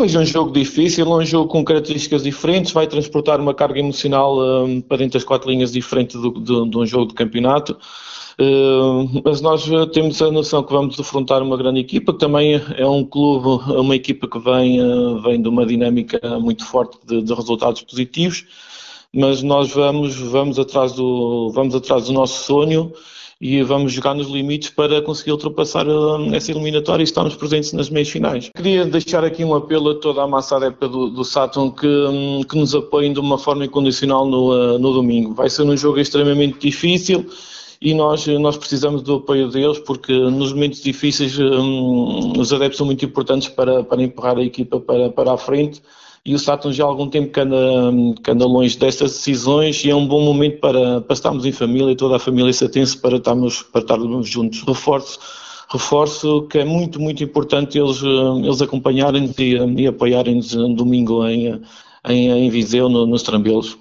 vejo um jogo difícil, um jogo com características diferentes, vai transportar uma carga emocional um, para dentro das quatro linhas diferente do, do, de um jogo de campeonato. Uh, mas nós temos a noção que vamos defrontar uma grande equipa, que também é um clube, uma equipa que vem, uh, vem de uma dinâmica muito forte de, de resultados positivos, mas nós vamos, vamos, atrás do, vamos atrás do nosso sonho e vamos jogar nos limites para conseguir ultrapassar uh, essa eliminatória e estarmos presentes nas meias finais. Queria deixar aqui um apelo a toda a massa adepta do, do Saturn que, um, que nos apoiem de uma forma incondicional no, uh, no domingo. Vai ser um jogo extremamente difícil e nós, nós precisamos do apoio deles porque nos momentos difíceis um, os adeptos são muito importantes para, para empurrar a equipa para, para a frente e o Saturn já há algum tempo que anda, que anda longe destas decisões e é um bom momento para, para estarmos em família e toda a família satense para estarmos, para estarmos juntos. Reforço, reforço que é muito, muito importante eles, eles acompanharem-nos e, e apoiarem-nos domingo em, em, em Viseu, no, nos Trambelos.